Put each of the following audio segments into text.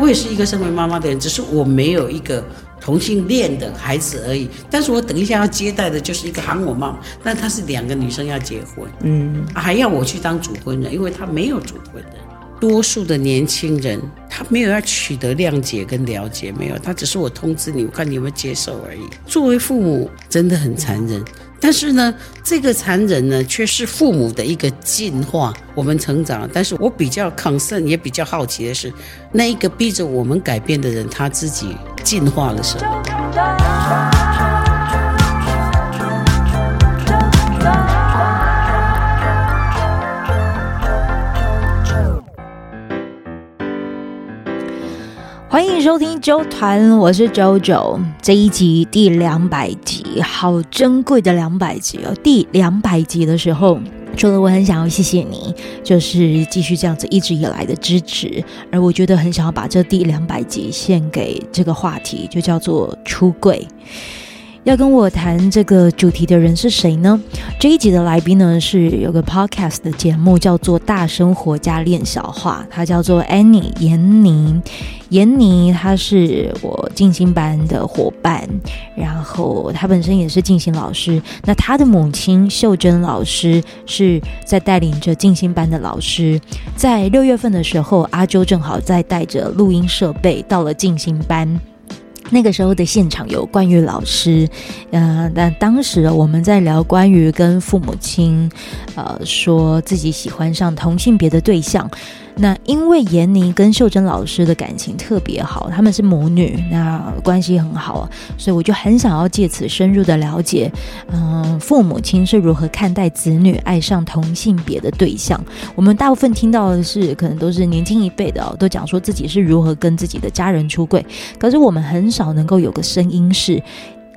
我也是一个身为妈妈的人，只是我没有一个同性恋的孩子而已。但是我等一下要接待的就是一个喊我妈妈，但她是两个女生要结婚，嗯，还要我去当主婚人，因为她没有主婚人。多数的年轻人他没有要取得谅解跟了解，没有，他只是我通知你，我看你有没有接受而已。作为父母真的很残忍。但是呢，这个残忍呢，却是父母的一个进化，我们成长。但是我比较 concern，也比较好奇的是，那一个逼着我们改变的人，他自己进化了什么？欢迎收听周团，我是周周。这一集第两百集，好珍贵的两百集哦！第两百集的时候，除了我很想要谢谢你，就是继续这样子一直以来的支持，而我觉得很想要把这第两百集献给这个话题，就叫做出柜。要跟我谈这个主题的人是谁呢？这一集的来宾呢，是有个 podcast 的节目叫做《大生活家练小话》，他叫做 Annie 闫妮。闫妮她是我静心班的伙伴，然后她本身也是静心老师。那她的母亲秀珍老师是在带领着静心班的老师。在六月份的时候，阿周正好在带着录音设备到了静心班。那个时候的现场有关于老师，嗯、但当时我们在聊关于跟父母亲，呃，说自己喜欢上同性别的对象。那因为闫妮跟秀珍老师的感情特别好，他们是母女，那关系很好，所以我就很想要借此深入的了解，嗯，父母亲是如何看待子女爱上同性别的对象。我们大部分听到的是，可能都是年轻一辈的哦，都讲说自己是如何跟自己的家人出柜，可是我们很少能够有个声音是。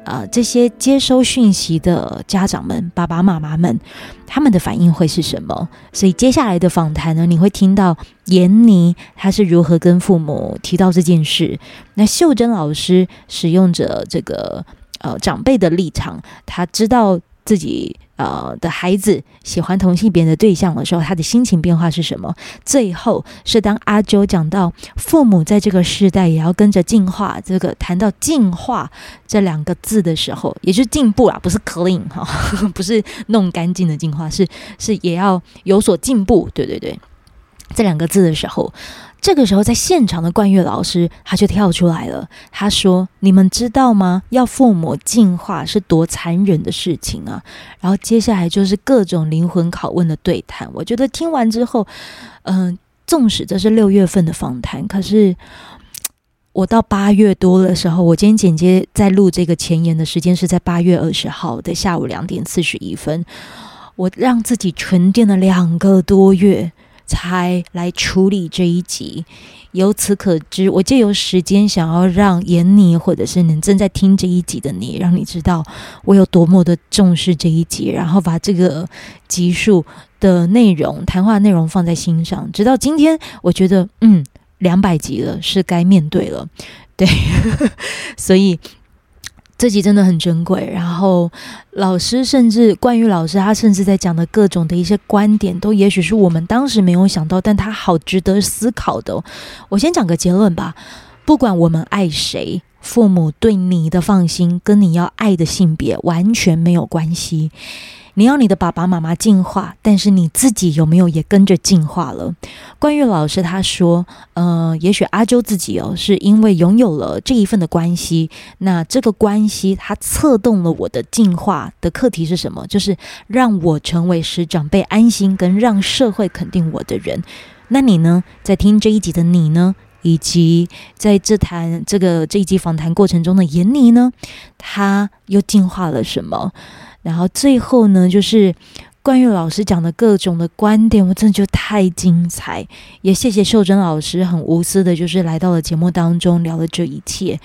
呃，这些接收讯息的家长们、爸爸妈妈们，他们的反应会是什么？所以接下来的访谈呢，你会听到闫妮她是如何跟父母提到这件事。那秀珍老师使用着这个呃长辈的立场，他知道自己。呃的孩子喜欢同性别的对象的时候，他的心情变化是什么？最后是当阿啾讲到父母在这个时代也要跟着进化，这个谈到进化这两个字的时候，也就是进步啊，不是 clean 哈，不是弄干净的进化，是是也要有所进步。对对对，这两个字的时候。这个时候，在现场的冠岳老师他就跳出来了。他说：“你们知道吗？要父母进化是多残忍的事情啊！”然后接下来就是各种灵魂拷问的对谈。我觉得听完之后，嗯、纵使这是六月份的访谈，可是我到八月多的时候，我今天剪接在录这个前言的时间是在八月二十号的下午两点四十一分。我让自己沉淀了两个多月。才来处理这一集，由此可知，我借由时间想要让闫妮，或者是你正在听这一集的你，让你知道我有多么的重视这一集，然后把这个集数的内容、谈话内容放在心上。直到今天，我觉得，嗯，两百集了，是该面对了，对，所以。这集真的很珍贵，然后老师甚至关于老师，他甚至在讲的各种的一些观点，都也许是我们当时没有想到，但他好值得思考的。我先讲个结论吧，不管我们爱谁，父母对你的放心跟你要爱的性别完全没有关系。你要你的爸爸妈妈进化，但是你自己有没有也跟着进化了？关于老师他说，呃，也许阿啾自己哦，是因为拥有了这一份的关系，那这个关系它策动了我的进化的课题是什么？就是让我成为使长辈安心跟让社会肯定我的人。那你呢？在听这一集的你呢？以及在这谈这个这一集访谈过程中的闫妮呢？他又进化了什么？然后最后呢，就是关于老师讲的各种的观点，我真的觉得太精彩。也谢谢秀珍老师很无私的，就是来到了节目当中聊了这一切。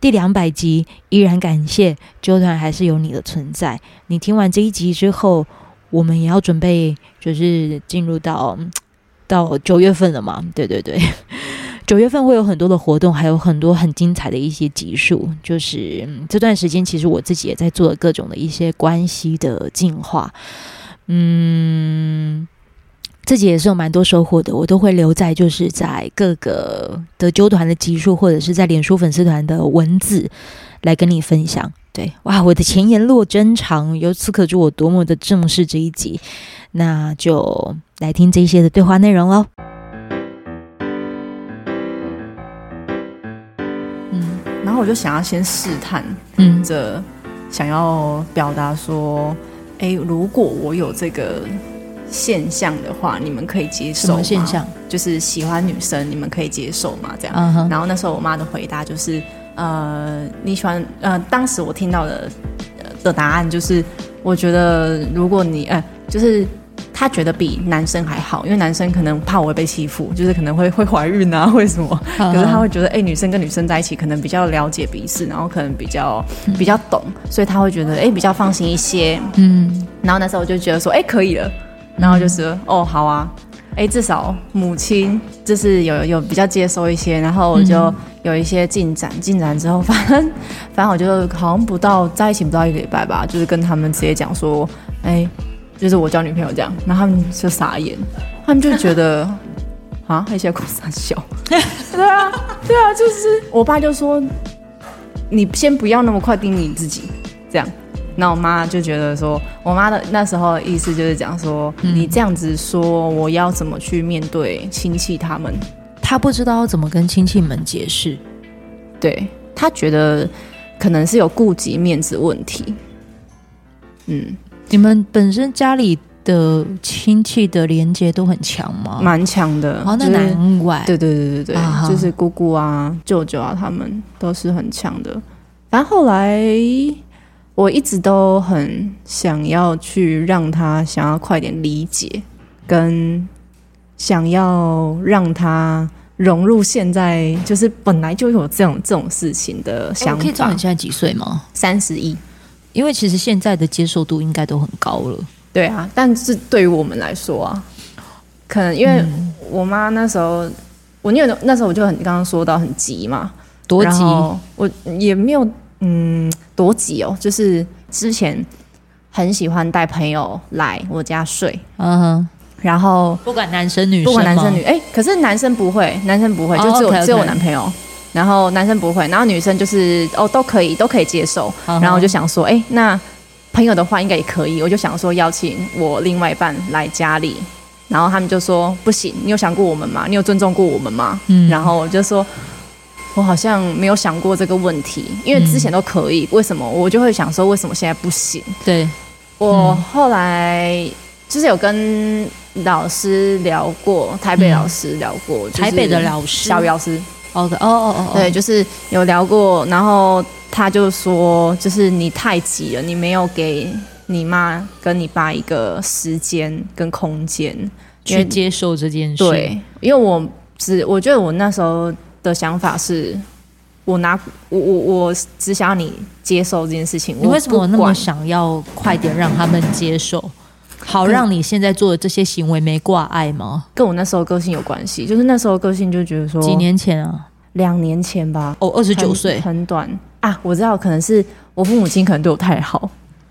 第两百集依然感谢啾团还是有你的存在。你听完这一集之后，我们也要准备就是进入到到九月份了嘛？对对对。九月份会有很多的活动，还有很多很精彩的一些集数。就是这段时间，其实我自己也在做各种的一些关系的进化。嗯，自己也是有蛮多收获的，我都会留在就是在各个的纠团的集数，或者是在脸书粉丝团的文字来跟你分享。对，哇，我的前言落真长，由此可知我多么的重视这一集。那就来听这些的对话内容喽。然后我就想要先试探，嗯，着想要表达说，哎，如果我有这个。现象的话，你们可以接受吗？现象？就是喜欢女生，你们可以接受吗？这样。Uh. 然后那时候我妈的回答就是，呃，你喜欢，呃，当时我听到的的答案就是，我觉得如果你，呃，就是她觉得比男生还好，因为男生可能怕我会被欺负，就是可能会会怀孕啊，为什么？Uh. 可是他会觉得，哎、欸，女生跟女生在一起，可能比较了解彼此，然后可能比较比较懂，所以他会觉得，哎、欸，比较放心一些。嗯。然后那时候我就觉得说，哎、欸，可以了。然后就是、嗯、哦，好啊，哎，至少母亲就是有有比较接收一些，然后我就有一些进展，进展之后，反正反正我就好像不到在一起不到一个礼拜吧，就是跟他们直接讲说，哎，就是我交女朋友这样，然后他们就傻眼，他们就觉得 啊，还在公司笑，对啊，对啊，就是我爸就说，你先不要那么快定义你自己，这样。那我妈就觉得说，我妈的那时候的意思就是讲说，嗯、你这样子说，我要怎么去面对亲戚他们？她不知道怎么跟亲戚们解释，对，她觉得可能是有顾及面子问题。嗯，你们本身家里的亲戚的连接都很强吗？蛮强的，哦，那难怪。对对对对对，啊、就是姑姑啊、舅舅啊，他们都是很强的。然后后来。我一直都很想要去让他想要快点理解，跟想要让他融入现在，就是本来就有这种这种事情的想法。可以知道你现在几岁吗？三十一。因为其实现在的接受度应该都很高了。对啊，但是对于我们来说啊，可能因为我妈那时候，我因为那时候我就很刚刚说到很急嘛，多急，我也没有。嗯，多急哦！就是之前很喜欢带朋友来我家睡，嗯哼，然后不管男生女生，不管男生女，哎，可是男生不会，男生不会，就只有只有我男朋友，然后男生不会，然后女生就是哦都可以，都可以接受。然后我就想说，哎，那朋友的话应该也可以，我就想说邀请我另外一半来家里，然后他们就说不行，你有想过我们吗？你有尊重过我们吗？嗯，然后我就说。我好像没有想过这个问题，因为之前都可以，嗯、为什么我就会想说为什么现在不行？对，我后来就是有跟老师聊过，台北老师聊过，嗯、台北的老师，小鱼老师。OK，哦哦哦，对，就是有聊过，然后他就说，就是你太急了，你没有给你妈跟你爸一个时间跟空间去接受这件事。对，因为我只我觉得我那时候。的想法是，我拿我我我只想要你接受这件事情。你为什么那么想要快点让他们接受，好让你现在做的这些行为没挂碍吗？跟我那时候个性有关系，就是那时候个性就觉得说，几年前啊，两年前吧。哦，二十九岁，很短啊。我知道，可能是我父母亲可能对我太好，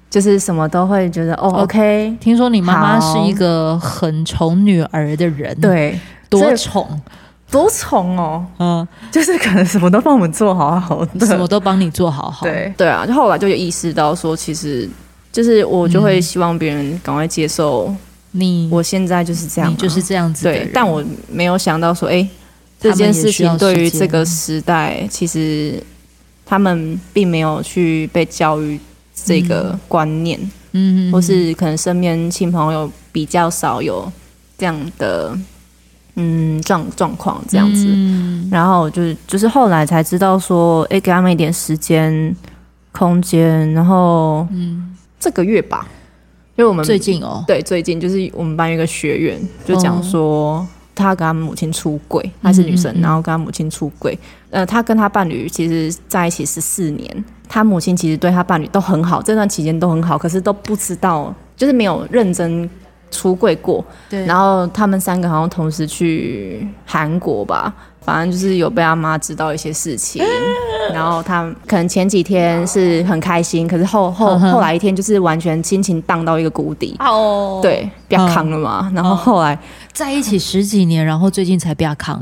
就是什么都会觉得哦，OK。听说你妈妈是一个很宠女儿的人，对，多宠。多宠哦，嗯，就是可能什么都帮我们做好好的，什么都帮你做好好。对对啊，就后来就有意识到说，其实就是我就会希望别人赶快接受你。我现在就是这样，你就是这样子。对，但我没有想到说，哎，这件事情对于这个时代，其实他们并没有去被教育这个观念，嗯，或是可能身边亲朋友比较少有这样的。嗯，状状况这样子，嗯、然后就是就是后来才知道说，哎，给他们一点时间、空间，然后嗯，这个月吧，因为我们最近哦，对，最近就是我们班有一个学员就讲说，他跟他母亲出轨，她是女生，嗯、然后跟他母亲出轨，呃，他跟他伴侣其实在一起十四年，他母亲其实对他伴侣都很好，这段期间都很好，可是都不知道，就是没有认真。出柜过，对，然后他们三个好像同时去韩国吧，反正就是有被他妈知道一些事情，然后他可能前几天是很开心，可是后后后来一天就是完全心情荡到一个谷底。哦，对，不要扛了嘛。然后后来在一起十几年，然后最近才不要扛，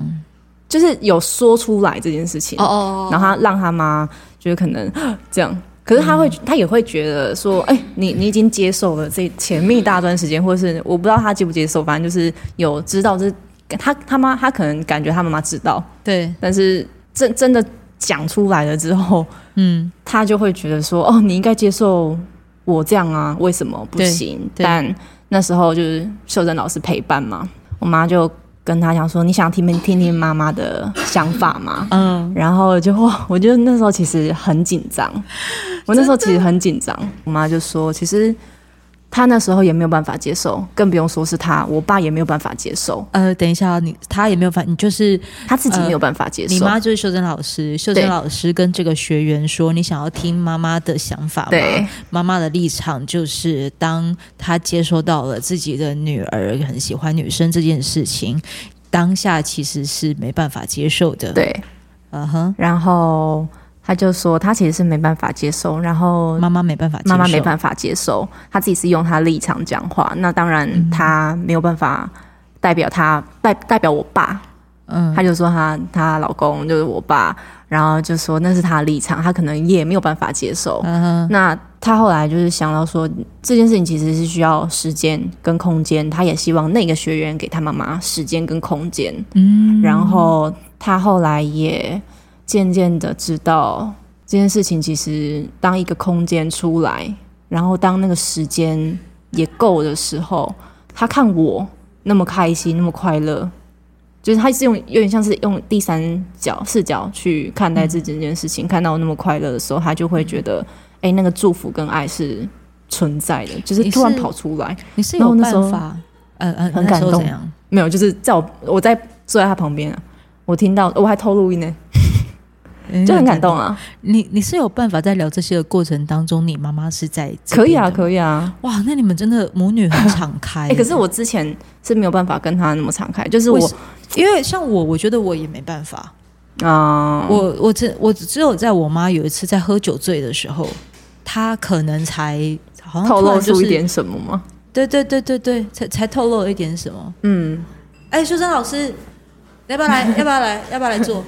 就是有说出来这件事情。哦哦，然后他让他妈就是可能 这样。可是他会，他也会觉得说，哎、欸，你你已经接受了这前面一大段时间，或者是我不知道他接不接受，反正就是有知道这，他他妈他可能感觉他妈妈知道，对，但是真真的讲出来了之后，嗯，他就会觉得说，哦，你应该接受我这样啊，为什么不行？但那时候就是秀珍老师陪伴嘛，我妈就。跟他讲说，你想听没听听妈妈的想法吗？嗯，然后就我就那时候其实很紧张，我那时候其实很紧张。我妈就说，其实。他那时候也没有办法接受，更不用说是他，我爸也没有办法接受。呃，等一下，你他也没有办法，你就是他自己没有办法接受。呃、你妈就是秀珍老师，秀珍老师跟这个学员说：“你想要听妈妈的想法吗？”对，妈妈的立场就是，当他接收到了自己的女儿很喜欢女生这件事情，当下其实是没办法接受的。对，嗯哼、uh，huh、然后。他就说他其实是没办法接受，然后妈妈没办法，妈妈没办法接受，他自己是用他立场讲话，那当然他没有办法代表他代代表我爸，嗯，他就说他他老公就是我爸，然后就说那是他的立场，他可能也没有办法接受。嗯哼，那他后来就是想到说这件事情其实是需要时间跟空间，他也希望那个学员给他妈妈时间跟空间，嗯，然后他后来也。渐渐的知道这件事情，其实当一个空间出来，然后当那个时间也够的时候，他看我那么开心，那么快乐，就是他是用有点像是用第三角视角去看待自己这整件事情，嗯、看到我那么快乐的时候，他就会觉得，哎、欸，那个祝福跟爱是存在的，就是突然跑出来。你是，有办法，嗯嗯，很感动。没有，就是在我我在坐在他旁边，我听到我还偷录音呢。就很感动啊！你你是有办法在聊这些的过程当中，你妈妈是在可以啊，可以啊！哇，那你们真的母女很敞开。可是我之前是没有办法跟她那么敞开，就是我，因为像我，我觉得我也没办法啊。我我只我只有在我妈有一次在喝酒醉的时候，她可能才好像、就是、透露出一点什么吗？对对对对对，才才透露了一点什么。嗯，哎、欸，秀珍老师，要不要来？要不要来？要不要来坐？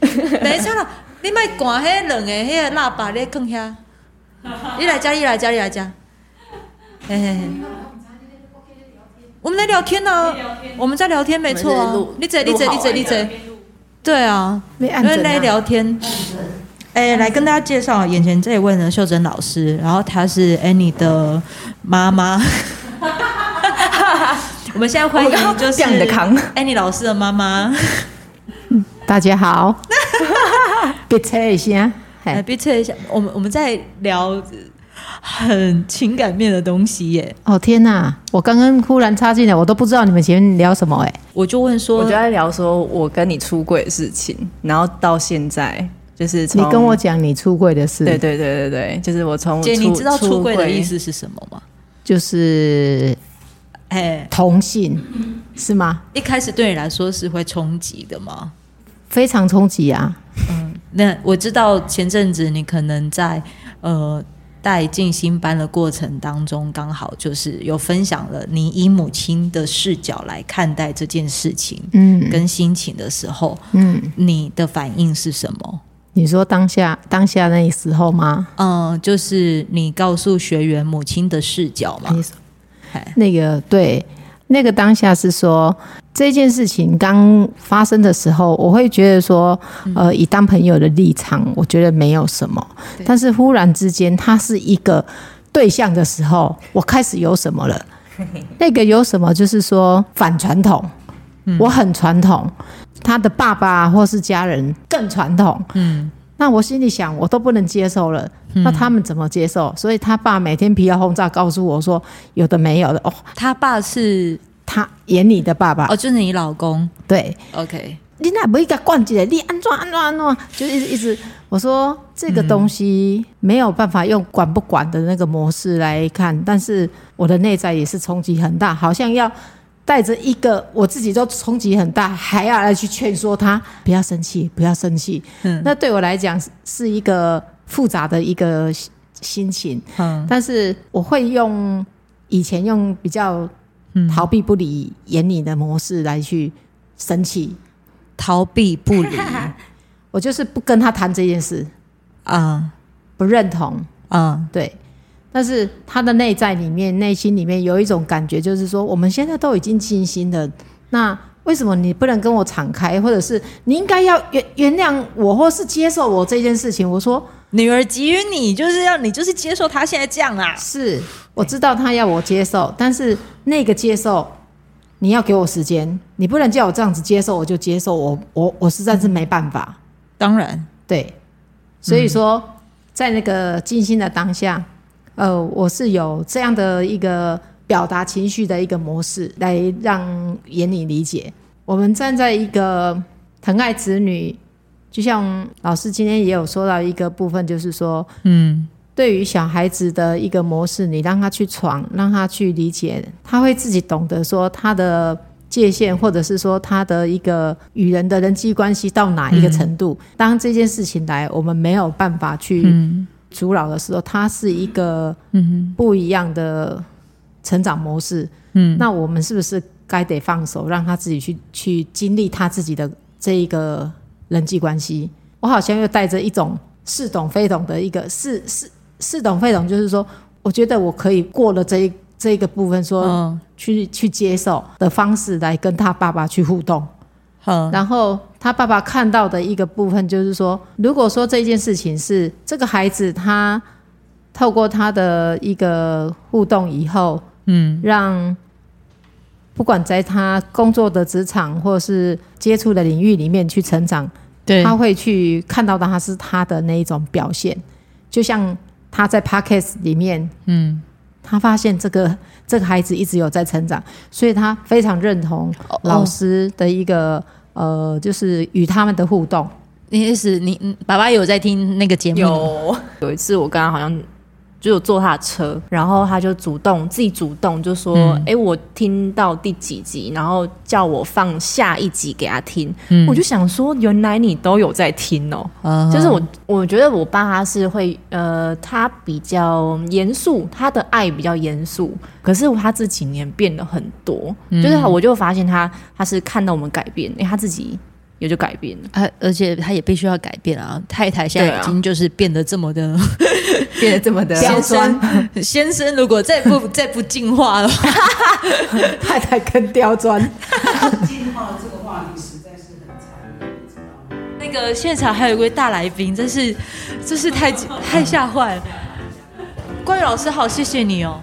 等一下了，你莫关迄两个迄个喇叭咧放遐。你来家，你来家，你来家。嘿嘿嘿。我们在聊天呢，我们在聊天，没错啊。你坐，你坐，你坐，你坐。对啊，因为在聊天。哎，来跟大家介绍眼前这一位呢，秀珍老师，然后她是 Annie 的妈妈。我们现在欢迎就是 Annie 老师的妈妈。大家好，别扯一下，来别扯一下。我们我们在聊很情感面的东西耶。哦天哪，我刚刚忽然插进来，我都不知道你们前面聊什么哎。我就问说，我就在聊说我跟你出柜的事情，然后到现在就是你跟我讲你出柜的事。对对对对对，就是我从姐，你知道出柜的意思是什么吗？就是哎同性是吗？一开始对你来说是会冲击的吗？非常冲击啊！嗯，那我知道前阵子你可能在呃带进新班的过程当中，刚好就是有分享了你以母亲的视角来看待这件事情，嗯，跟心情的时候，嗯，你的反应是什么？你说当下当下那时候吗？嗯，就是你告诉学员母亲的视角嘛？那个对。那个当下是说这件事情刚发生的时候，我会觉得说，呃，以当朋友的立场，我觉得没有什么。但是忽然之间，他是一个对象的时候，我开始有什么了？那个有什么？就是说反传统，我很传统，他的爸爸或是家人更传统。嗯。那我心里想，我都不能接受了，那他们怎么接受？嗯、所以他爸每天皮要轰炸，告诉我说有的没有的哦。他爸是他演你的爸爸哦，就是你老公。对，OK。你那不应该惯起来，你安装安装安装，就一直一直。我说这个东西没有办法用管不管的那个模式来看，嗯、但是我的内在也是冲击很大，好像要带着一个我自己都冲击很大，还要来去劝说他不要生气，不要生气。嗯，那对我来讲是一个复杂的一个心情。嗯，但是我会用以前用比较逃避不理、眼里的模式来去生气，逃避不理，我就是不跟他谈这件事。啊，不认同。啊，对。但是他的内在里面、内心里面有一种感觉，就是说我们现在都已经尽心了，那为什么你不能跟我敞开，或者是你应该要原原谅我，或是接受我这件事情？我说女儿给予你，就是要你就是接受她现在这样啊。是，我知道她要我接受，但是那个接受你要给我时间，你不能叫我这样子接受我就接受，我我我实在是没办法。当然，对，所以说在那个静心的当下。呃，我是有这样的一个表达情绪的一个模式，来让眼里理解。我们站在一个疼爱子女，就像老师今天也有说到一个部分，就是说，嗯，对于小孩子的一个模式，你让他去闯，让他去理解，他会自己懂得说他的界限，或者是说他的一个与人的人际关系到哪一个程度。嗯、当这件事情来，我们没有办法去。嗯阻扰的时候，它是一个不一样的成长模式。嗯，那我们是不是该得放手，让他自己去去经历他自己的这一个人际关系？我好像又带着一种似懂非懂的一个似似似懂非懂，就是说，我觉得我可以过了这一这一个部分说，说、嗯、去去接受的方式来跟他爸爸去互动。嗯，然后。他爸爸看到的一个部分就是说，如果说这件事情是这个孩子他透过他的一个互动以后，嗯，让不管在他工作的职场或是接触的领域里面去成长，对，他会去看到的他是他的那一种表现，就像他在 Podcast 里面，嗯，他发现这个这个孩子一直有在成长，所以他非常认同老师的一个。呃，就是与他们的互动，意思你爸爸有在听那个节目？有，有一次我刚刚好像就有坐他的车，然后他就主动自己主动就说：“哎、嗯欸，我听到第几集，然后叫我放下一集给他听。嗯”我就想说，原来你都有在听哦、喔。Uh. 就是我，我觉得我爸他是会，呃，他比较严肃，他的爱比较严肃。可是他这几年变了很多，嗯、就是我就发现他他是看到我们改变，因为他自己也就改变了，他而且他也必须要改变啊。太太现在已经就是变得这么的，啊、变得这么的 先生，先生如果再不 再不进化的话，太太更刁钻。进化这个话题实在是很残忍，你知道吗？那个现场还有一位大来宾，真是真是太太吓坏了。关于老师好，谢谢你哦。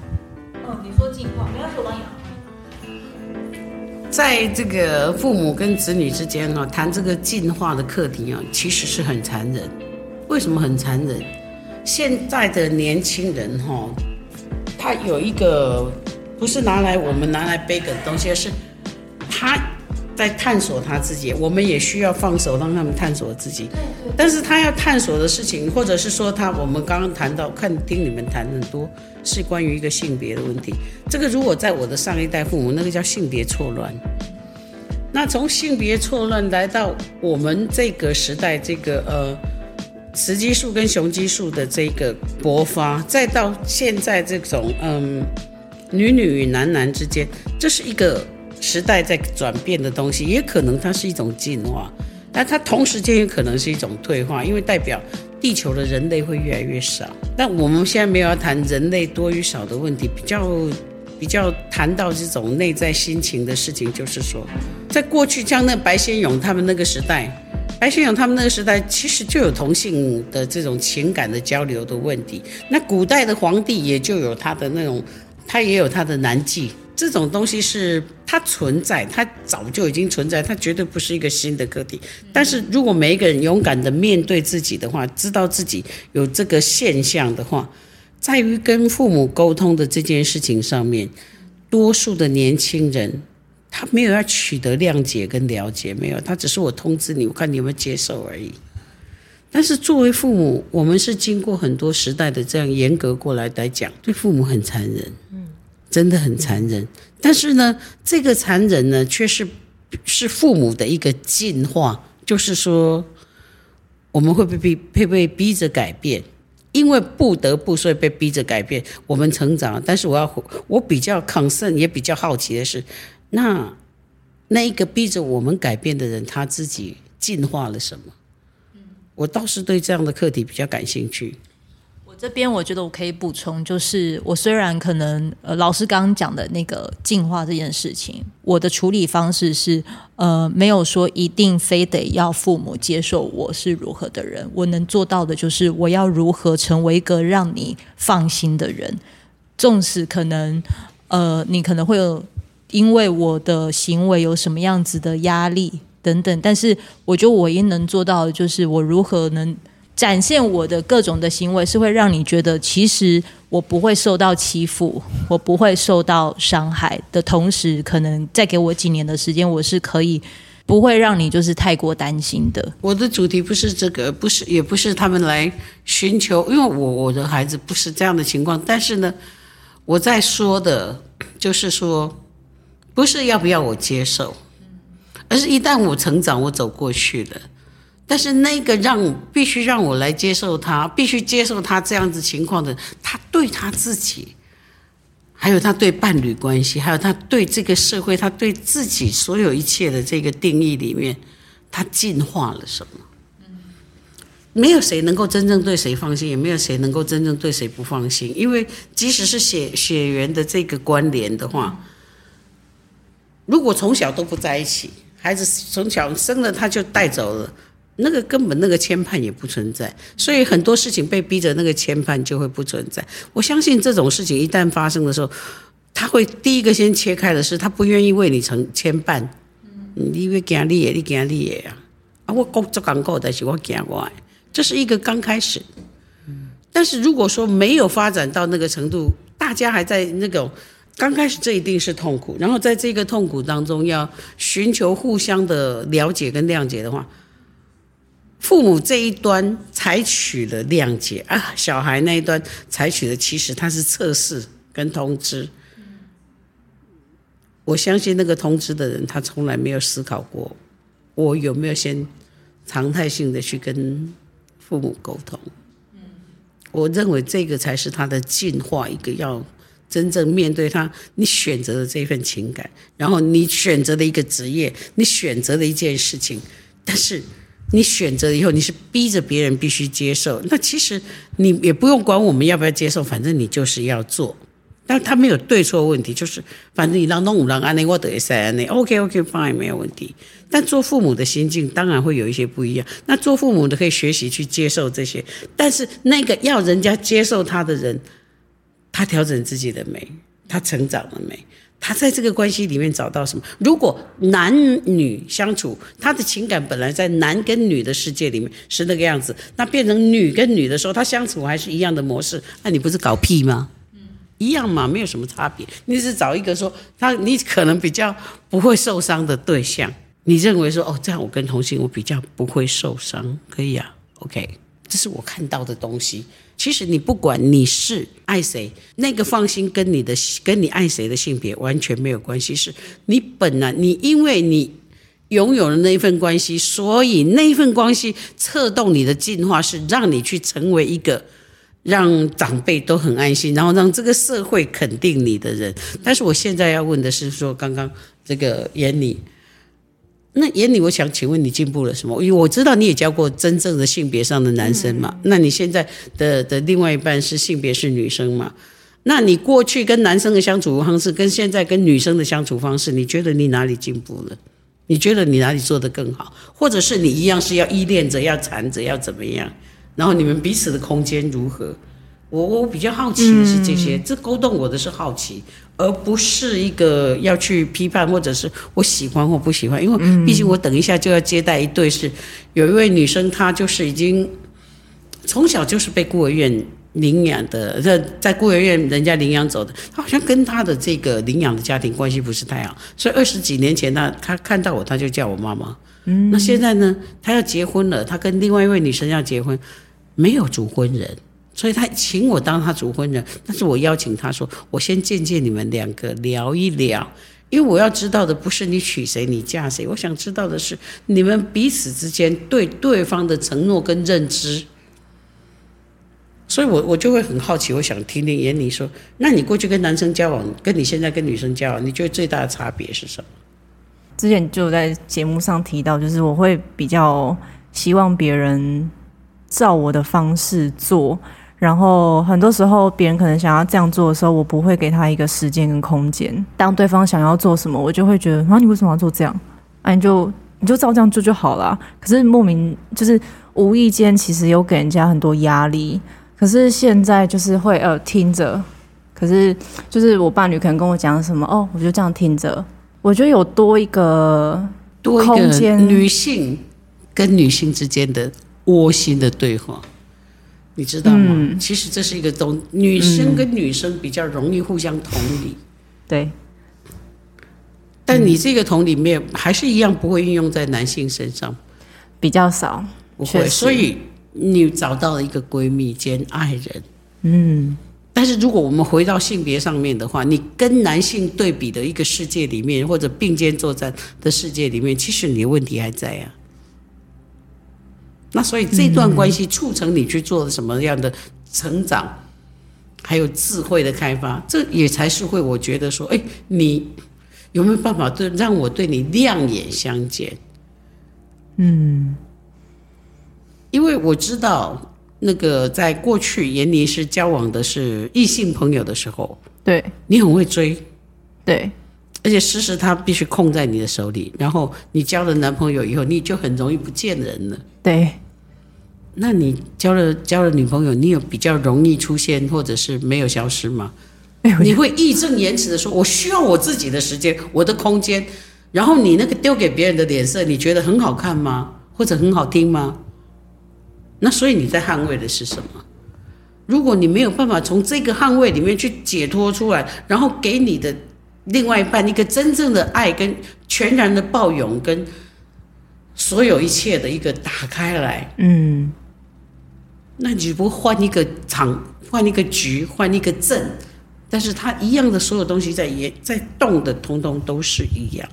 在这个父母跟子女之间啊，谈这个进化的课题啊，其实是很残忍。为什么很残忍？现在的年轻人哈，他有一个不是拿来我们拿来背的东西，而是他。在探索他自己，我们也需要放手让他们探索自己。但是他要探索的事情，或者是说他，我们刚刚谈到，看听你们谈很多是关于一个性别的问题。这个如果在我的上一代父母，那个叫性别错乱。那从性别错乱来到我们这个时代，这个呃雌激素跟雄激素的这个勃发，再到现在这种嗯女女与男男之间，这是一个。时代在转变的东西，也可能它是一种进化，但它同时间也可能是一种退化，因为代表地球的人类会越来越少。那我们现在没有要谈人类多与少的问题，比较比较谈到这种内在心情的事情，就是说，在过去像那白先勇他们那个时代，白先勇他们那个时代其实就有同性的这种情感的交流的问题。那古代的皇帝也就有他的那种，他也有他的难记。这种东西是它存在，它早就已经存在，它绝对不是一个新的课题。但是如果每一个人勇敢的面对自己的话，知道自己有这个现象的话，在于跟父母沟通的这件事情上面，多数的年轻人他没有要取得谅解跟了解，没有，他只是我通知你，我看你有没有接受而已。但是作为父母，我们是经过很多时代的这样严格过来来讲，对父母很残忍。真的很残忍。但是呢，这个残忍呢，却是是父母的一个进化，就是说，我们会被逼被被逼着改变，因为不得不，所以被逼着改变，我们成长。但是我要我比较 concern，也比较好奇的是，那那一个逼着我们改变的人，他自己进化了什么？我倒是对这样的课题比较感兴趣。这边我觉得我可以补充，就是我虽然可能呃老师刚刚讲的那个进化这件事情，我的处理方式是呃没有说一定非得要父母接受我是如何的人，我能做到的就是我要如何成为一个让你放心的人，纵使可能呃你可能会有因为我的行为有什么样子的压力。等等，但是我觉得我应能做到的就是我如何能展现我的各种的行为，是会让你觉得其实我不会受到欺负，我不会受到伤害的同时，可能再给我几年的时间，我是可以不会让你就是太过担心的。我的主题不是这个，不是也不是他们来寻求，因为我我的孩子不是这样的情况，但是呢，我在说的就是说，不是要不要我接受。而是，一旦我成长，我走过去了，但是那个让必须让我来接受他，必须接受他这样子情况的，他对他自己，还有他对伴侣关系，还有他对这个社会，他对自己所有一切的这个定义里面，他进化了什么？没有谁能够真正对谁放心，也没有谁能够真正对谁不放心，因为即使是血血缘的这个关联的话，如果从小都不在一起。孩子从小生了他就带走了，那个根本那个牵绊也不存在，所以很多事情被逼着那个牵绊就会不存在。我相信这种事情一旦发生的时候，他会第一个先切开的是他不愿意为你成牵绊，嗯你以为惊你的，你惊你的啊！啊，我工作刚够，但是我惊我，这是一个刚开始。嗯但是如果说没有发展到那个程度，大家还在那种。刚开始这一定是痛苦，然后在这个痛苦当中要寻求互相的了解跟谅解的话，父母这一端采取了谅解啊，小孩那一端采取的其实他是测试跟通知。我相信那个通知的人他从来没有思考过，我有没有先常态性的去跟父母沟通。我认为这个才是他的进化一个要。真正面对他，你选择的这份情感，然后你选择的一个职业，你选择的一件事情，但是你选择以后，你是逼着别人必须接受。那其实你也不用管我们要不要接受，反正你就是要做。但他没有对错问题，就是反正你让弄五让安内，我得也塞安内，OK OK fine 没有问题。但做父母的心境当然会有一些不一样。那做父母的可以学习去接受这些，但是那个要人家接受他的人。他调整自己的美，他成长了美，他在这个关系里面找到什么？如果男女相处，他的情感本来在男跟女的世界里面是那个样子，那变成女跟女的时候，他相处还是一样的模式，那你不是搞屁吗？一样嘛，没有什么差别。你是找一个说他，你可能比较不会受伤的对象，你认为说哦，这样我跟同性我比较不会受伤，可以啊，OK，这是我看到的东西。其实你不管你是爱谁，那个放心跟你的跟你爱谁的性别完全没有关系。是你本来你因为你拥有了那一份关系，所以那一份关系策动你的进化，是让你去成为一个让长辈都很安心，然后让这个社会肯定你的人。但是我现在要问的是，说刚刚这个眼里。那眼里，我想请问你进步了什么？因为我知道你也教过真正的性别上的男生嘛。那你现在的的另外一半是性别是女生嘛？那你过去跟男生的相处方式，跟现在跟女生的相处方式，你觉得你哪里进步了？你觉得你哪里做得更好？或者是你一样是要依恋着、要缠着、要怎么样？然后你们彼此的空间如何？我我比较好奇的是这些，这勾动我的是好奇。而不是一个要去批判，或者是我喜欢或不喜欢，因为毕竟我等一下就要接待一对，是有一位女生，她就是已经从小就是被孤儿院领养的，在在孤儿院人家领养走的，她好像跟她的这个领养的家庭关系不是太好，所以二十几年前她她看到我，她就叫我妈妈。嗯，那现在呢，她要结婚了，她跟另外一位女生要结婚，没有主婚人。所以他请我当他主婚人，但是我邀请他说，我先见见你们两个聊一聊，因为我要知道的不是你娶谁，你嫁谁，我想知道的是你们彼此之间对对方的承诺跟认知。所以我我就会很好奇，我想听听妍妮说，那你过去跟男生交往，跟你现在跟女生交往，你觉得最大的差别是什么？之前就在节目上提到，就是我会比较希望别人照我的方式做。然后很多时候，别人可能想要这样做的时候，我不会给他一个时间跟空间。当对方想要做什么，我就会觉得啊，你为什么要做这样？啊，你就你就照这样做就好了。可是莫名就是无意间，其实有给人家很多压力。可是现在就是会呃听着，可是就是我伴侣可能跟我讲什么哦，我就这样听着。我觉得有多一个多一个空间，女性跟女性之间的窝心的对话。你知道吗？嗯、其实这是一个东，女生跟女生比较容易互相同理，对。但你这个同理面还是一样不会运用在男性身上，比较少，不会。所以你找到了一个闺蜜兼爱人，嗯。但是如果我们回到性别上面的话，你跟男性对比的一个世界里面，或者并肩作战的世界里面，其实你的问题还在啊。那所以这段关系促成你去做什么样的成长，还有智慧的开发，这也才是会我觉得说，哎，你有没有办法对让我对你亮眼相见？嗯，因为我知道那个在过去闫妮是交往的是异性朋友的时候，对。你很会追，对，而且时时他必须控在你的手里，然后你交了男朋友以后，你就很容易不见人了，对。那你交了交了女朋友，你有比较容易出现，或者是没有消失吗？你会义正言辞的说：“我需要我自己的时间，我的空间。”然后你那个丢给别人的脸色，你觉得很好看吗？或者很好听吗？那所以你在捍卫的是什么？如果你没有办法从这个捍卫里面去解脱出来，然后给你的另外一半一个真正的爱跟全然的抱拥，跟所有一切的一个打开来，嗯。那你不换一个场，换一个局，换一个镇，但是他一样的所有东西在也在动的，通通都是一样。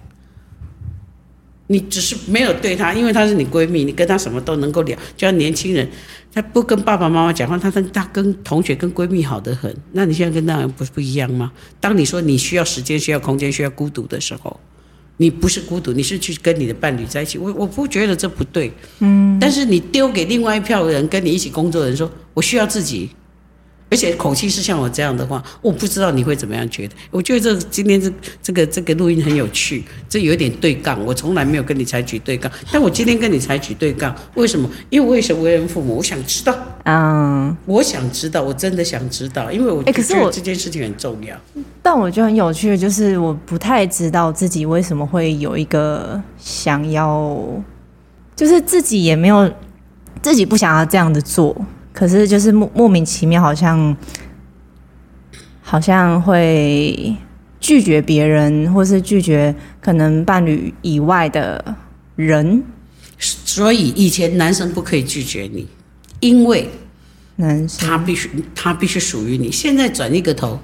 你只是没有对他，因为他是你闺蜜，你跟他什么都能够聊。就像年轻人，他不跟爸爸妈妈讲话，他跟他跟同学、跟闺蜜好得很。那你现在跟那样不不一样吗？当你说你需要时间、需要空间、需要孤独的时候。你不是孤独，你是去跟你的伴侣在一起。我我不觉得这不对，嗯。但是你丢给另外一票人跟你一起工作的人说，我需要自己。而且口气是像我这样的话，我不知道你会怎么样觉得。我觉得这今天这这个这个录音很有趣，这有点对杠。我从来没有跟你采取对杠，但我今天跟你采取对杠，为什么？因为我也是为人父母，我想知道。嗯，我想知道，我真的想知道，因为我觉得这件事情很重要。但我觉得很有趣的就是，我不太知道自己为什么会有一个想要，就是自己也没有自己不想要这样子做。可是就是莫莫名其妙，好像好像会拒绝别人，或是拒绝可能伴侣以外的人。所以以前男生不可以拒绝你，因为男生他必须他必须属于你。现在转一个头，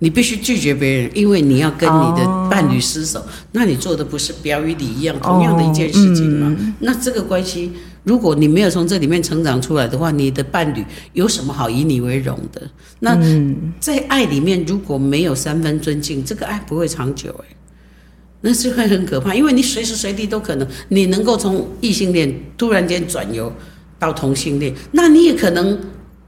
你必须拒绝别人，因为你要跟你的伴侣厮守，那你做的不是表与里一样同样的一件事情吗？那这个关系。如果你没有从这里面成长出来的话，你的伴侣有什么好以你为荣的？那在爱里面如果没有三分尊敬，这个爱不会长久哎，那是会很可怕，因为你随时随地都可能，你能够从异性恋突然间转由到同性恋，那你也可能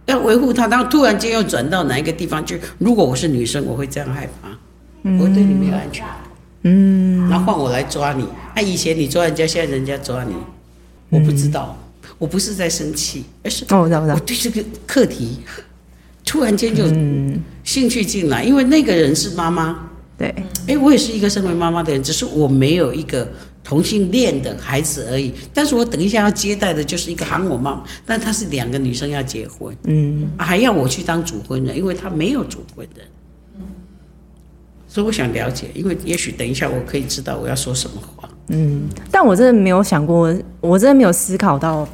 要维护他，然后突然间又转到哪一个地方去？如果我是女生，我会这样害怕，我会对你没有安全感，嗯，那换我来抓你，那以前你抓人家，现在人家抓你。我不知道，我不是在生气，而是我对这个课题 突然间就兴趣进来，因为那个人是妈妈，对，哎，我也是一个身为妈妈的人，只是我没有一个同性恋的孩子而已。但是我等一下要接待的就是一个喊我妈妈，但她是两个女生要结婚，嗯，还要我去当主婚人，因为她没有主婚人，所以我想了解，因为也许等一下我可以知道我要说什么话。嗯，但我真的没有想过，我真的没有思考到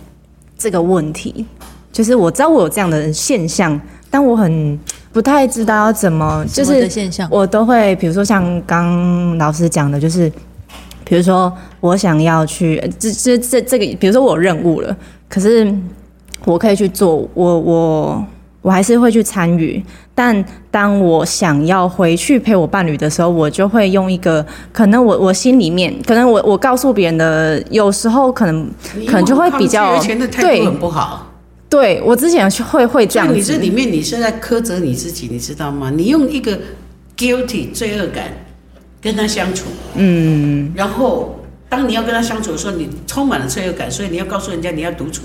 这个问题，就是我知道我有这样的现象，但我很不太知道要怎么，就是现象我都会，比如说像刚老师讲的，就是比如说我想要去，这这这这个，比如说我有任务了，可是我可以去做，我我我还是会去参与。但当我想要回去陪我伴侣的时候，我就会用一个可能我我心里面，可能我我告诉别人的，有时候可能可能就会比较对很不好。对，我之前会会这样子。你这里面你是在苛责你自己，你知道吗？你用一个 guilty 罪恶感跟他相处，嗯，然后当你要跟他相处的时候，你充满了罪恶感，所以你要告诉人家你要独处。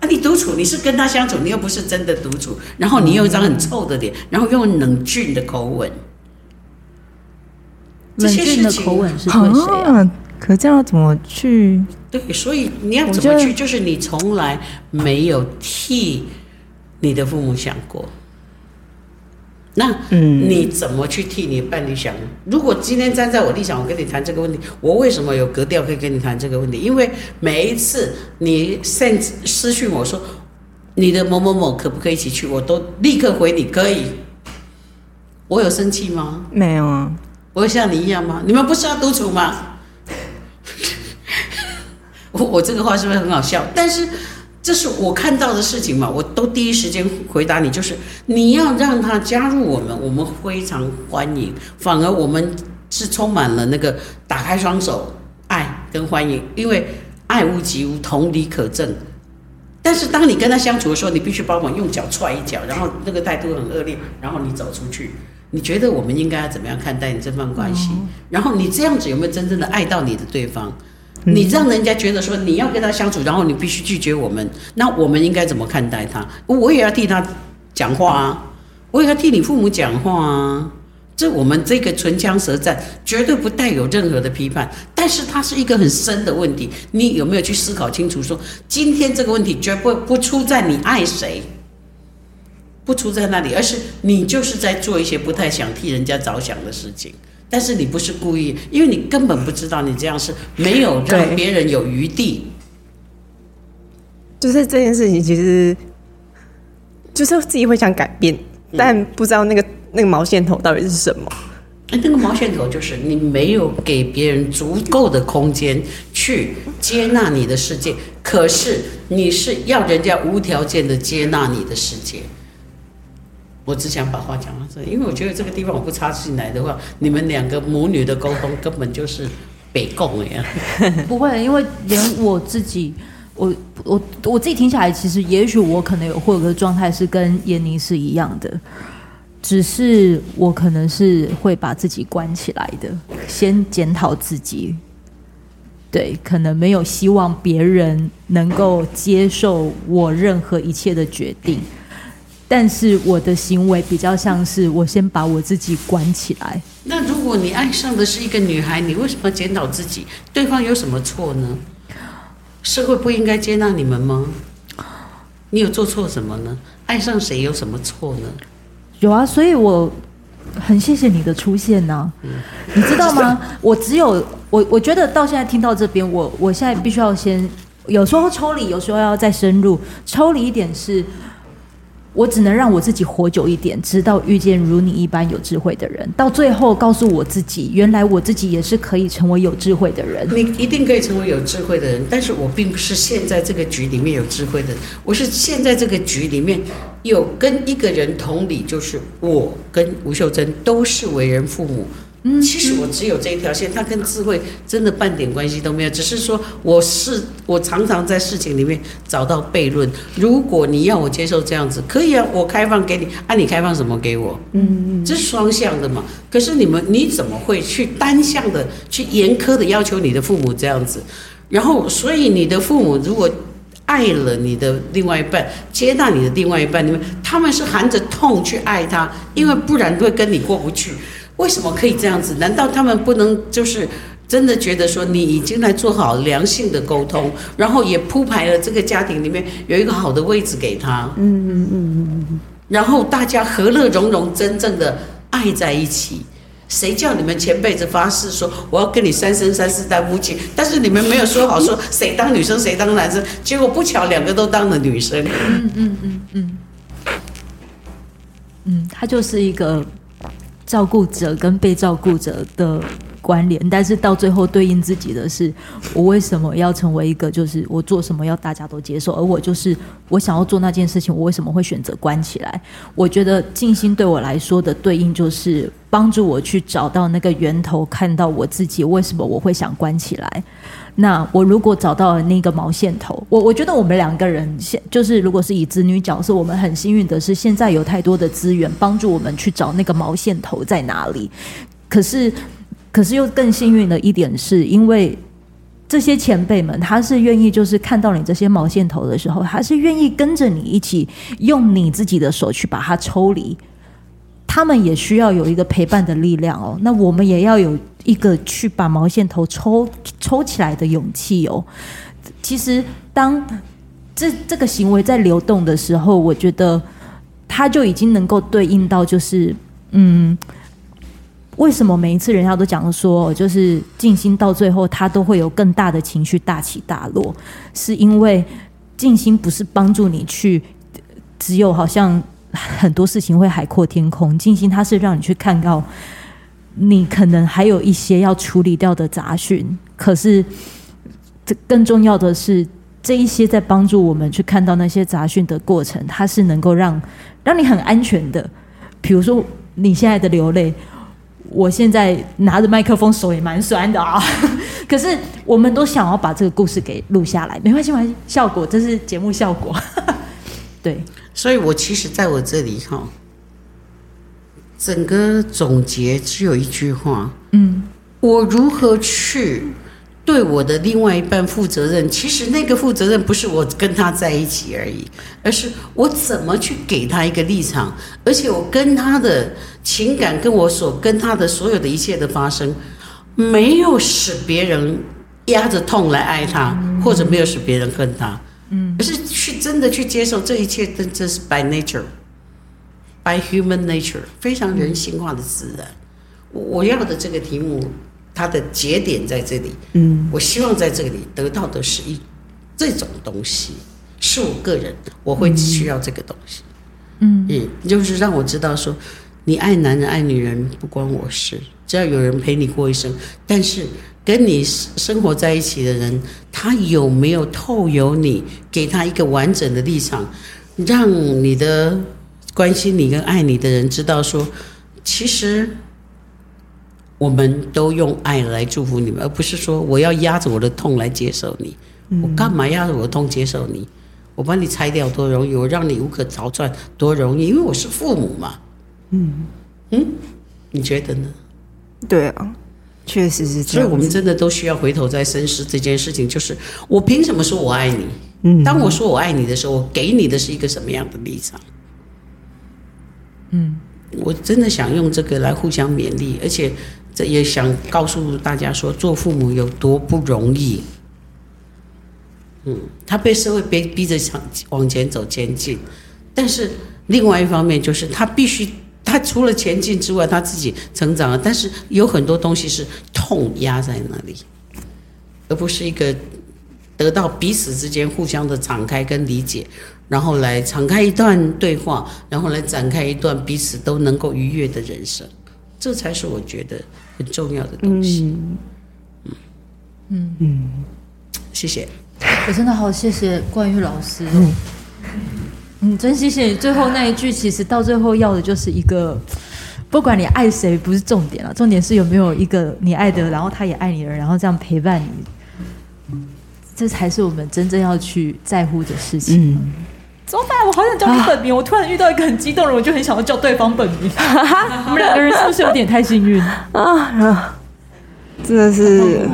啊，你独处，你是跟他相处，你又不是真的独处，然后你用一张很臭的脸，然后用冷峻的口吻，冷峻的口吻是对谁啊？可这样怎么去？对，所以你要怎么去？就是你从来没有替你的父母想过。那你怎么去替你伴侣想？如果今天站在我立场，我跟你谈这个问题，我为什么有格调可以跟你谈这个问题？因为每一次你 send 私讯我说你的某某某可不可以一起去，我都立刻回你可以。我有生气吗？没有啊。我会像你一样吗？你们不是要独处吗？我我这个话是不是很好笑？但是。这是我看到的事情嘛，我都第一时间回答你，就是你要让他加入我们，我们非常欢迎。反而我们是充满了那个打开双手，爱跟欢迎，因为爱屋及乌，同理可证。但是当你跟他相处的时候，你必须帮忙用脚踹一脚，然后那个态度很恶劣，然后你走出去。你觉得我们应该要怎么样看待你这份关系？然后你这样子有没有真正的爱到你的对方？你让人家觉得说你要跟他相处，然后你必须拒绝我们，那我们应该怎么看待他？我也要替他讲话啊，我也要替你父母讲话啊。这我们这个唇枪舌战，绝对不带有任何的批判，但是它是一个很深的问题。你有没有去思考清楚说？说今天这个问题绝不不出在你爱谁，不出在那里，而是你就是在做一些不太想替人家着想的事情。但是你不是故意，因为你根本不知道你这样是没有让别人有余地。就是这件事情，其实就是自己会想改变，但不知道那个那个毛线头到底是什么。那个毛线头就是你没有给别人足够的空间去接纳你的世界，可是你是要人家无条件的接纳你的世界。我只想把话讲到这里，因为我觉得这个地方我不插进来的话，你们两个母女的沟通根本就是北共一样。不会，因为连我自己，我我我自己听下来，其实也许我可能有会有个状态是跟闫妮是一样的，只是我可能是会把自己关起来的，先检讨自己。对，可能没有希望别人能够接受我任何一切的决定。但是我的行为比较像是我先把我自己关起来。那如果你爱上的是一个女孩，你为什么检讨自己？对方有什么错呢？社会不应该接纳你们吗？你有做错什么呢？爱上谁有什么错呢？有啊，所以我很谢谢你的出现呢、啊。嗯、你知道吗？我只有我，我觉得到现在听到这边，我我现在必须要先有时候抽离，有时候要再深入。抽离一点是。我只能让我自己活久一点，直到遇见如你一般有智慧的人，到最后告诉我自己，原来我自己也是可以成为有智慧的人。你一定可以成为有智慧的人，但是我并不是现在这个局里面有智慧的人，我是现在这个局里面有跟一个人同理，就是我跟吴秀珍都是为人父母。嗯，其实我只有这一条线，它跟智慧真的半点关系都没有。只是说，我是我常常在事情里面找到悖论。如果你要我接受这样子，可以啊，我开放给你，啊，你开放什么给我？嗯嗯，这是双向的嘛。可是你们你怎么会去单向的去严苛的要求你的父母这样子？然后，所以你的父母如果爱了你的另外一半，接纳你的另外一半，你们他们是含着痛去爱他，因为不然会跟你过不去。为什么可以这样子？难道他们不能就是真的觉得说你已经来做好良性的沟通，然后也铺排了这个家庭里面有一个好的位置给他？嗯嗯嗯嗯，然后大家和乐融融，真正的爱在一起，谁叫你们前辈子发誓说我要跟你三生三世当夫妻，但是你们没有说好说谁当女生谁当男生，结果不巧两个都当了女生。嗯嗯嗯嗯，嗯，他就是一个照顾者跟被照顾者的。关联，但是到最后对应自己的是，我为什么要成为一个？就是我做什么要大家都接受，而我就是我想要做那件事情，我为什么会选择关起来？我觉得静心对我来说的对应就是帮助我去找到那个源头，看到我自己为什么我会想关起来。那我如果找到了那个毛线头，我我觉得我们两个人现就是如果是以子女角色，我们很幸运的是现在有太多的资源帮助我们去找那个毛线头在哪里，可是。可是又更幸运的一点是，因为这些前辈们，他是愿意就是看到你这些毛线头的时候，他是愿意跟着你一起用你自己的手去把它抽离。他们也需要有一个陪伴的力量哦。那我们也要有一个去把毛线头抽抽起来的勇气哦。其实当这这个行为在流动的时候，我觉得他就已经能够对应到就是嗯。为什么每一次人家都讲说，就是静心到最后，他都会有更大的情绪大起大落？是因为静心不是帮助你去，只有好像很多事情会海阔天空。静心它是让你去看到，你可能还有一些要处理掉的杂讯。可是，这更重要的是，这一些在帮助我们去看到那些杂讯的过程，它是能够让让你很安全的。比如说你现在的流泪。我现在拿着麦克风，手也蛮酸的啊。可是我们都想要把这个故事给录下来，没关系，没关系，效果这是节目效果。对，所以我其实在我这里哈，整个总结只有一句话，嗯，我如何去。对我的另外一半负责任，其实那个负责任不是我跟他在一起而已，而是我怎么去给他一个立场，而且我跟他的情感，跟我所跟他的所有的一切的发生，没有使别人压着痛来爱他，或者没有使别人恨他，嗯，而是去真的去接受这一切，真这是 by nature，by human nature，非常人性化的自然。我要的这个题目。它的节点在这里，嗯，我希望在这里得到的是一这种东西，是我个人我会需要这个东西，嗯，嗯，就是让我知道说，你爱男人爱女人不关我事，只要有人陪你过一生。但是跟你生活在一起的人，他有没有透由你给他一个完整的立场，让你的关心你跟爱你的人知道说，其实。我们都用爱来祝福你们，而不是说我要压着我的痛来接受你。我干嘛压着我的痛接受你？我把你拆掉多容易，我让你无可逃窜多容易，因为我是父母嘛。嗯嗯，你觉得呢？对啊，确实是这样。所以我们真的都需要回头再深思这件事情，就是我凭什么说我爱你？嗯，当我说我爱你的时候，我给你的是一个什么样的立场？嗯，我真的想用这个来互相勉励，而且。这也想告诉大家说，做父母有多不容易。嗯，他被社会逼逼着想往前走前进，但是另外一方面就是他必须，他除了前进之外，他自己成长了。但是有很多东西是痛压在那里，而不是一个得到彼此之间互相的敞开跟理解，然后来敞开一段对话，然后来展开一段彼此都能够愉悦的人生。这才是我觉得很重要的东西。嗯嗯嗯，谢谢。我真的好谢谢冠玉老师。嗯嗯，真谢谢你。最后那一句，其实到最后要的就是一个，不管你爱谁不是重点了，重点是有没有一个你爱的，然后他也爱你的人，然后这样陪伴你，这才是我们真正要去在乎的事情。嗯怎么办？我好想叫你本名，啊、我突然遇到一个很激动的人，我就很想要叫对方本名。我们两个人是不是有点太幸运啊？真的是，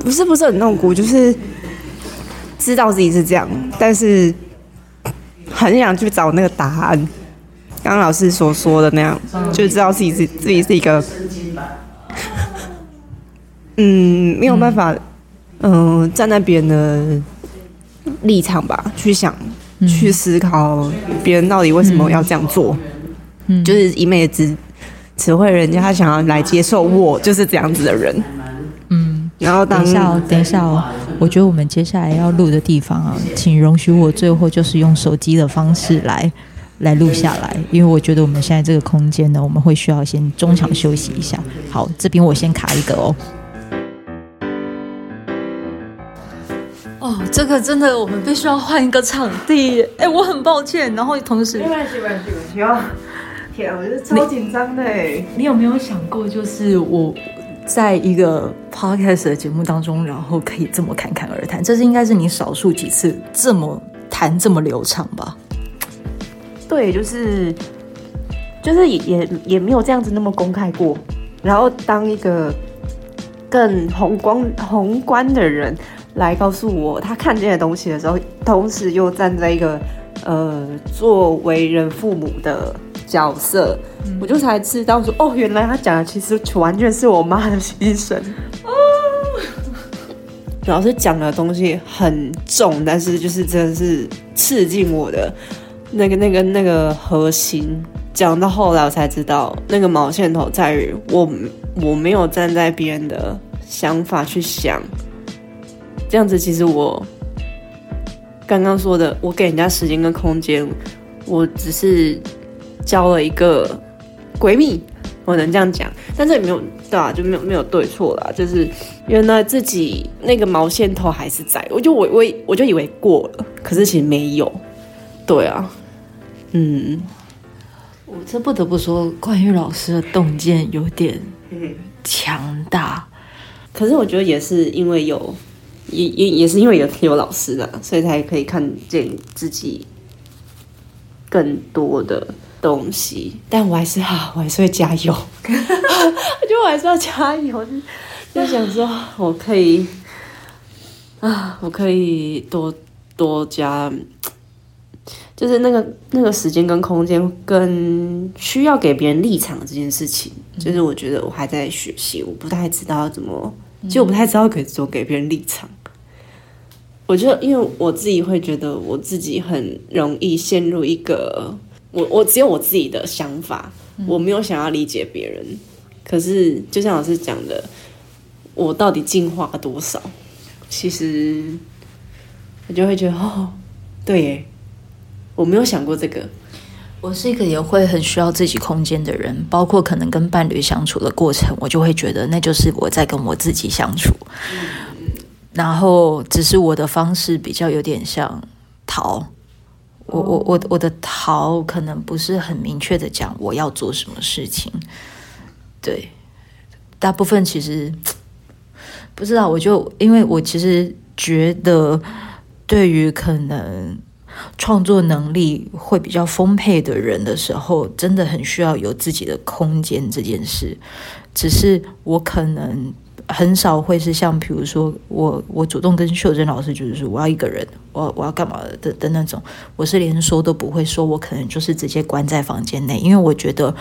不是不是很痛苦，就是知道自己是这样，但是很想去找那个答案。刚刚老师所说的那样，就知道自己是自己是一个，嗯，没有办法，嗯、呃，站在别人的立场吧，去想。去思考别人到底为什么要这样做，嗯，就是一昧的只词汇人家，他想要来接受我就是这样子的人。嗯，然后等一下哦，等一下哦，我觉得我们接下来要录的地方啊，请容许我最后就是用手机的方式来来录下来，因为我觉得我们现在这个空间呢，我们会需要先中场休息一下。好，这边我先卡一个哦。哦，这个真的，我们必须要换一个场地。哎，我很抱歉。然后同时，没关系，没关系，没关系。天啊，我觉得超紧张的。你有没有想过，就是我在一个 podcast 的节目当中，然后可以这么侃侃而谈？这是应该是你少数几次这么谈这么流畅吧？对，就是就是也也也没有这样子那么公开过。然后当一个更宏观宏观的人。来告诉我他看见的东西的时候，同时又站在一个呃作为人父母的角色，嗯、我就才知道说哦，原来他讲的其实完全是我妈的心声。哦，主要是讲的东西很重，但是就是真的是刺进我的那个那个那个核心。讲到后来我才知道，那个毛线头在于我我没有站在别人的想法去想。这样子，其实我刚刚说的，我给人家时间跟空间，我只是交了一个闺蜜，我能这样讲，但这也没有对啊？就没有没有对错啦，就是原来自己那个毛线头还是在，我就我我我就以为过了，可是其实没有，对啊，嗯，我这不得不说，关于老师的洞见有点强大，可是我觉得也是因为有。也也也是因为有有老师的，所以才可以看见自己更多的东西。但我还是哈，我还是会加油。我觉得我还是要加油，就想说我可以啊，我可以多多加，就是那个那个时间跟空间，跟需要给别人立场这件事情，就是我觉得我还在学习，我不太知道要怎么。就我不太知道可以怎么给别人立场。我觉得，因为我自己会觉得我自己很容易陷入一个我我只有我自己的想法，我没有想要理解别人。可是，就像老师讲的，我到底进化了多少？其实我就会觉得，哦，对耶，我没有想过这个。我是一个也会很需要自己空间的人，包括可能跟伴侣相处的过程，我就会觉得那就是我在跟我自己相处。然后只是我的方式比较有点像逃，我我我我的逃可能不是很明确的讲我要做什么事情，对，大部分其实不知道，我就因为我其实觉得对于可能。创作能力会比较丰沛的人的时候，真的很需要有自己的空间这件事。只是我可能很少会是像，比如说我我主动跟秀珍老师，就是说我要一个人，我我要干嘛的的那种，我是连说都不会说，我可能就是直接关在房间内，因为我觉得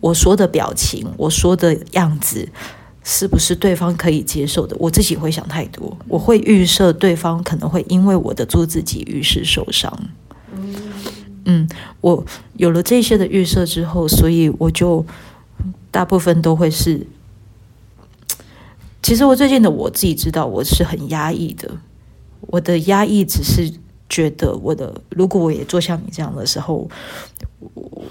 我说的表情，我说的样子。是不是对方可以接受的？我自己会想太多，我会预设对方可能会因为我的做自己，于是受伤。嗯，我有了这些的预设之后，所以我就大部分都会是。其实我最近的我自己知道，我是很压抑的。我的压抑只是觉得，我的如果我也做像你这样的时候，我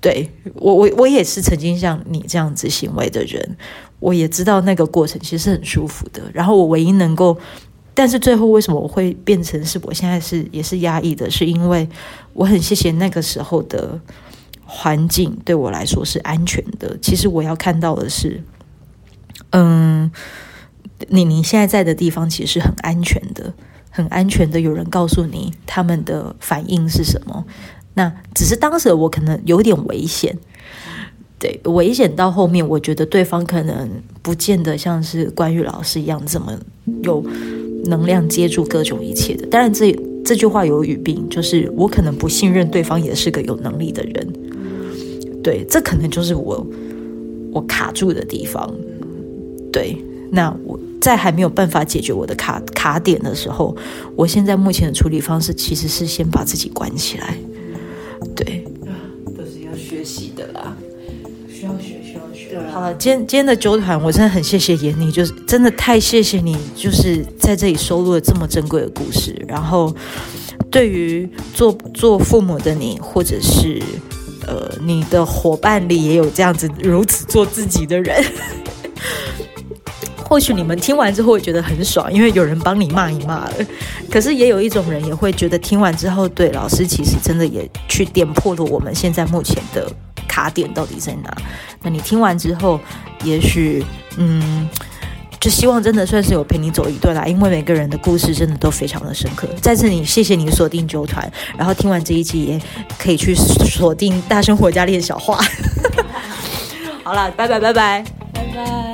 对我我我也是曾经像你这样子行为的人。我也知道那个过程其实是很舒服的，然后我唯一能够，但是最后为什么我会变成是我现在是也是压抑的，是因为我很谢谢那个时候的环境对我来说是安全的。其实我要看到的是，嗯，你你现在在的地方其实是很安全的，很安全的，有人告诉你他们的反应是什么，那只是当时我可能有点危险。对，危险到后面，我觉得对方可能不见得像是关玉老师一样这么有能量接住各种一切的。当然，这这句话有语病，就是我可能不信任对方也是个有能力的人。对，这可能就是我我卡住的地方。对，那我在还没有办法解决我的卡卡点的时候，我现在目前的处理方式其实是先把自己关起来。对。都是要学习的啦。需要学需要学。对好了，今天今天的酒团，我真的很谢谢妍妮，就是真的太谢谢你，就是在这里收录了这么珍贵的故事。然后，对于做做父母的你，或者是呃你的伙伴里也有这样子如此做自己的人。或许你们听完之后会觉得很爽，因为有人帮你骂一骂了。可是也有一种人也会觉得听完之后，对老师其实真的也去点破了我们现在目前的卡点到底在哪。那你听完之后，也许嗯，就希望真的算是有陪你走一段啦。因为每个人的故事真的都非常的深刻。在这里，谢谢你锁定九团，然后听完这一集也可以去锁定大生活家练小话。好了，拜拜拜拜拜拜。